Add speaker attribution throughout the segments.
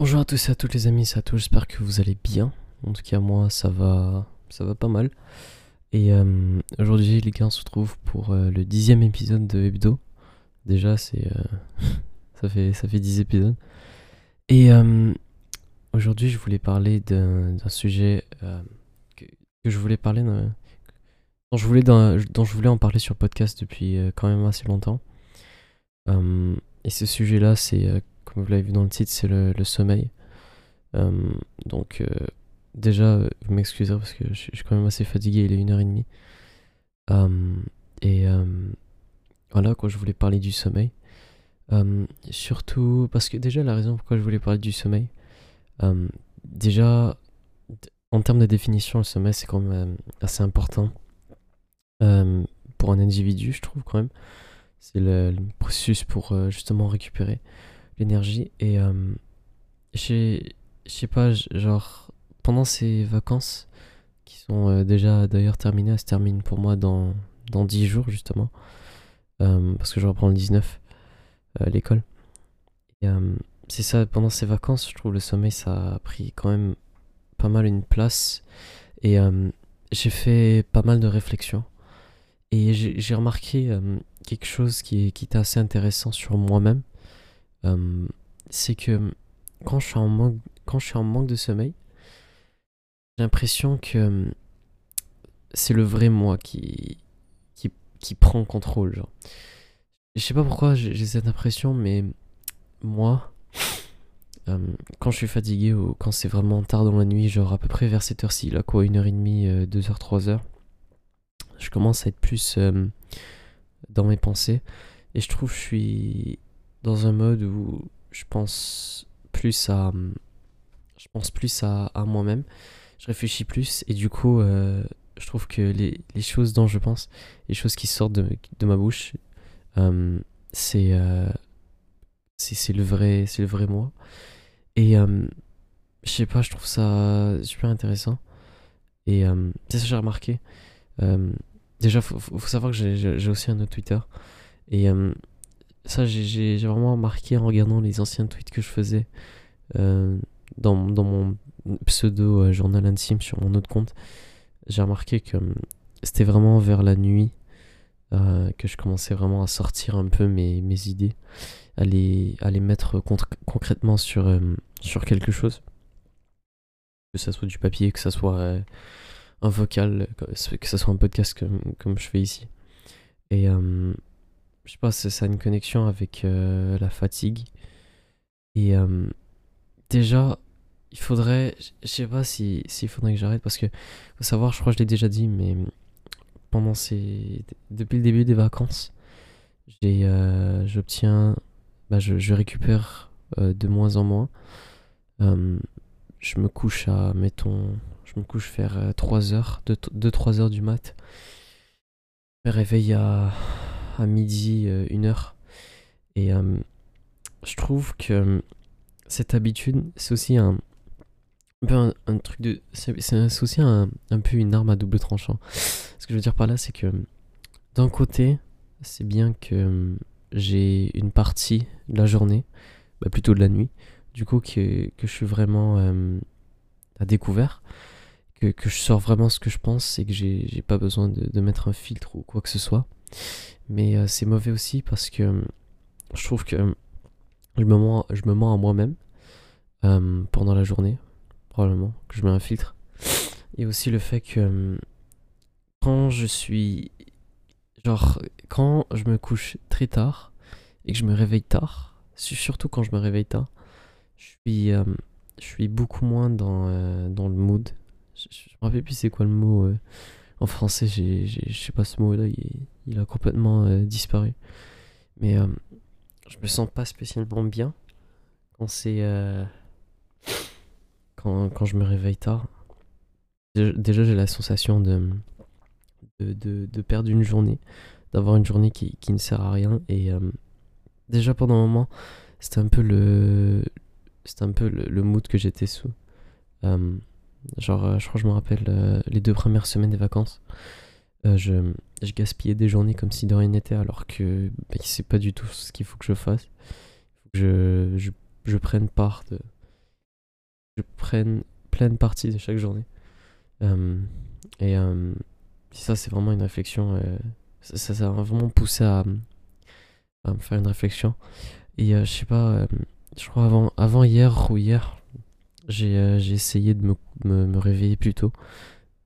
Speaker 1: Bonjour à tous et à toutes les amis, c'est à tous, j'espère que vous allez bien. En tout cas moi ça va ça va pas mal. Et euh, aujourd'hui les gars on se retrouve pour euh, le dixième épisode de Hebdo. Déjà c'est euh, ça fait ça fait dix épisodes. Et aujourd'hui je voulais parler d'un sujet que, je voulais parler dont je voulais dont je voulais en parler sur podcast depuis quand même assez longtemps. et ce sujet là c'est vous l'avez vu dans le titre, c'est le, sommeil. Euh, donc, euh, déjà, vous m'excuserez parce que je, suis quand même assez fatigué, il est une heure et demie. Euh, et voilà, quoi, je voulais parler du sommeil. surtout parce que déjà, la raison pourquoi je voulais parler du sommeil, déjà, en termes de définition, le sommeil, c'est quand même assez important pour un individu, je trouve quand même. C'est le, processus pour justement récupérer l'énergie. Et euh, je sais pas, genre, pendant ces vacances, qui sont euh, déjà d'ailleurs terminées, elles se terminent pour moi dans, dans 10 jours justement, euh, parce que je reprends le 19 à l'école. c'est ça, pendant ces vacances, je trouve le sommeil, ça a pris quand même pas mal une place. Et j'ai fait pas mal de réflexions. Et j'ai remarqué quelque chose qui, qui était assez intéressant sur moi-même. Euh, c'est que quand je suis en manque, quand je suis en manque de sommeil, j'ai l'impression que euh, c'est le vrai moi qui, qui, qui prend contrôle. Genre. Je sais pas pourquoi j'ai cette impression, mais moi, euh, quand je suis fatigué ou quand c'est vraiment tard dans la nuit, genre à peu près vers cette heure-ci, là quoi, 1h30, 2h, 3h, je commence à être plus dans mes pensées. Et je trouve que je suis dans un mode où je pense plus à je pense plus à, à moi-même. Je réfléchis plus et du coup euh, je trouve que les, les, choses dont je pense les choses qui sortent de, de ma bouche euh, c'est euh, c'est le vrai c'est le vrai moi. Et je sais pas je trouve ça super intéressant. Et c'est ça que j'ai remarqué. Déjà faut, faut, savoir que j'ai aussi un autre Twitter. Et ça, j'ai vraiment remarqué en regardant les anciens tweets que je faisais euh, dans, dans, mon pseudo euh, journal intime sur mon autre compte. J'ai remarqué que hum, c'était vraiment vers la nuit euh, que je commençais vraiment à sortir un peu mes, mes idées, à les, à les mettre concrètement sur, sur quelque chose. Que ça soit du papier, que ça soit un vocal, que ça soit un podcast comme, comme je fais ici. Et je sais pas, ça a une connexion avec euh, la fatigue. Et euh, déjà, il faudrait, je sais pas s'il si, faudrait que j'arrête parce que faut savoir, je crois que je l'ai déjà dit, mais pendant ces, depuis le début des vacances, euh, j'obtiens, bah, je, je, récupère de moins en moins. je me couche à, mettons, je me couche vers 3 heures, 2-3 heures du mat. Je me réveille à à midi, euh, une heure. Et euh, je trouve que euh, cette habitude, c'est aussi un, peu un, truc de. C'est aussi un, un, peu une arme à double tranchant. Ce que je veux dire par là, c'est que d'un côté, c'est bien que j'ai une partie de la journée, bah plutôt de la nuit, du coup, que, que je suis vraiment à découvert. Que, que, je sors vraiment ce que je pense et que j'ai pas besoin de, de, mettre un filtre ou quoi que ce soit. Mais euh, c'est mauvais aussi parce que euh, je trouve que euh, je me mens, je me mens à moi-même pendant la journée, probablement, que je mets un filtre. Et aussi le fait que quand je suis. Genre, quand je me couche très tard et que je me réveille tard, surtout quand je me réveille tard, je suis, je suis beaucoup moins dans, dans le mood. Je, je, me rappelle plus c'est quoi le mot en français, je sais pas ce mot-là, il, a complètement euh, disparu. Mais euh, je me sens pas spécialement bien quand c'est. Euh, quand, quand, je me réveille tard. Déjà, j'ai la sensation de, de, de, perdre une journée, d'avoir une journée qui, qui, ne sert à rien. Et déjà pendant un moment, c'était un peu le. Un peu le mood que j'étais sous. Genre, euh, je crois que je me rappelle euh, les deux premières semaines des vacances. Euh, je, je, gaspillais des journées comme si de rien n'était, alors que c'est bah, pas du tout ce qu'il faut que je fasse. Je, je, je, prenne part de je prenne pleine partie de chaque journée. et ça, c'est vraiment une réflexion. ça, ça m'a vraiment poussé à, à, me faire une réflexion. Et je sais pas, je crois avant, avant hier ou hier, j'ai essayé de me, me, me, réveiller plus tôt.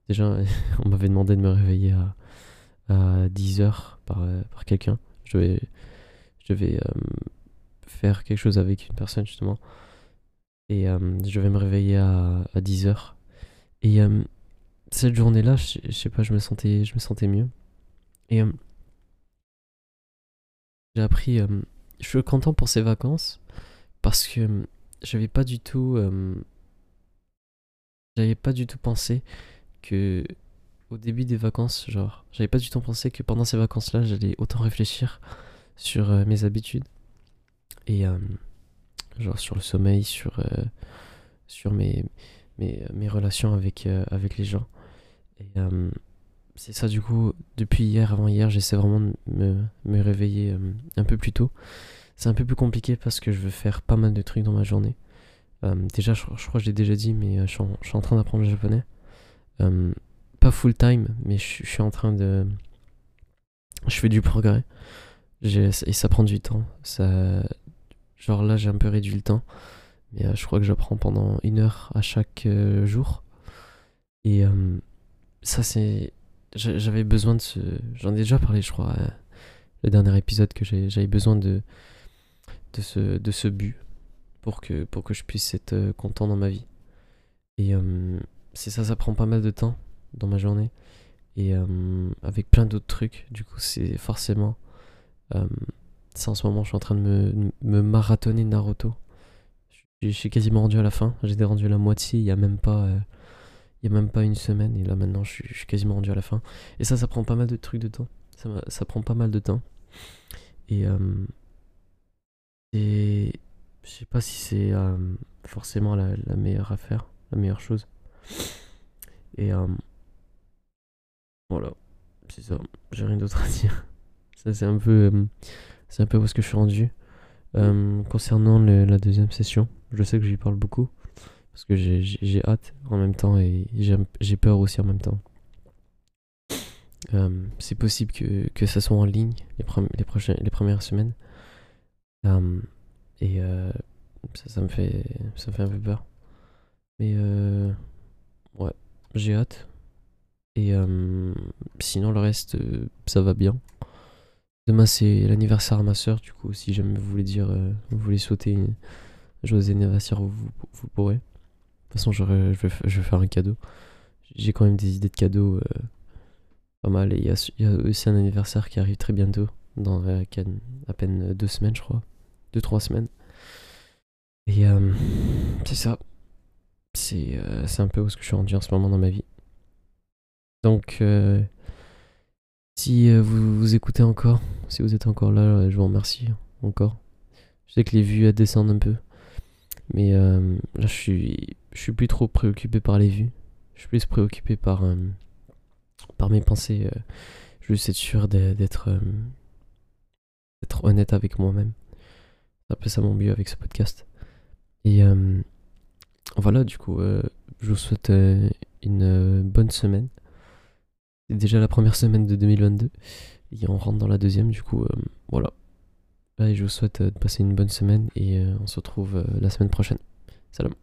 Speaker 1: Déjà, on m'avait demandé de me réveiller à, à 10h par, par quelqu'un. Je vais, je vais faire quelque chose avec une personne justement. Et je vais me réveiller à, à 10h. Et cette journée-là, je, sais pas, je me sentais, je me sentais mieux. Et j'ai appris. je suis content pour ces vacances parce que j'avais pas du tout. J'avais pas du tout pensé que au début des vacances, genre, j'avais pas du tout pensé que pendant ces vacances-là, j'allais autant réfléchir sur euh, mes habitudes et euh, genre sur le sommeil, sur euh, sur mes mes, relations avec avec les gens. C'est ça du coup, depuis hier, avant hier, j'essaie vraiment de me, me réveiller un peu plus tôt. C'est un peu plus compliqué parce que je veux faire pas mal de trucs dans ma journée. Déjà, je, crois que j'ai déjà dit, mais je suis, en, je, suis en, train d'apprendre le japonais pas full time, mais je, suis en train de. Je fais du progrès. Et ça prend du temps. Ça... Genre là, j'ai un peu réduit le temps. Mais euh, je crois que j'apprends pendant une heure à chaque euh, jour. Et euh, ça, c'est. J'avais besoin de ce. J'en ai déjà parlé, je crois, le dernier épisode, que j'avais besoin de, de, ce, de ce but pour que, pour que je puisse être content dans ma vie. Et c'est ça, ça prend pas mal de temps dans ma journée. Et euh, avec plein d'autres trucs. Du coup, c'est forcément. Euh, c'est en ce moment, je suis en train de me, me marathonner Naruto. Je, suis quasiment rendu à la fin. J'étais rendu à la moitié il y a même pas. Euh, il y a même pas une semaine. Et là, maintenant, je suis, quasiment rendu à la fin. Et ça, ça prend pas mal de trucs de temps. Ça, ça prend pas mal de temps. Et je sais pas si c'est forcément la, meilleure affaire, la meilleure chose. Et voilà, c'est ça. J'ai rien d'autre à dire. Ça, c'est un peu. Euh, c'est un peu où est-ce que je suis rendu. Euh, concernant la deuxième session, je sais que j'y parle beaucoup. Parce que j'ai hâte en même temps et j'ai peur aussi en même temps. Euh, c'est possible que, que ça soit en ligne les, les, prochaines, les premières semaines. Et ça, ça, me fait, ça me fait un peu peur. Mais ouais, j'ai hâte. Et euh, sinon, le reste, euh, ça va bien. Demain, c'est l'anniversaire à ma soeur. Du coup, si jamais vous voulez dire, euh, vous voulez sauter joyeux anniversaire, vous, vous, pourrez. De toute façon, je vais, je vais faire un cadeau. J'ai quand même des idées de cadeaux pas mal. Et il y, y, a aussi un anniversaire qui arrive très bientôt. Dans à peine deux semaines, je crois. Deux, trois semaines. Et c'est ça. C'est un peu où ce que je suis rendu en ce moment dans ma vie. Donc, euh, si euh, vous, vous écoutez encore, si vous êtes encore là, euh, je vous remercie encore. Je sais que les vues elles descendent un peu, mais là je suis, je suis plus trop préoccupé par les vues. Je suis plus préoccupé par, par mes pensées. je veux être sûr d'être honnête avec moi-même. C'est un peu ça mon but avec ce podcast. Et voilà, du coup, je vous souhaite une bonne semaine. C'est déjà la première semaine de 2022. Et on rentre dans la deuxième, du coup, euh, voilà. Allez, je vous souhaite euh, de passer une bonne semaine et euh, on se retrouve la semaine prochaine. Salam.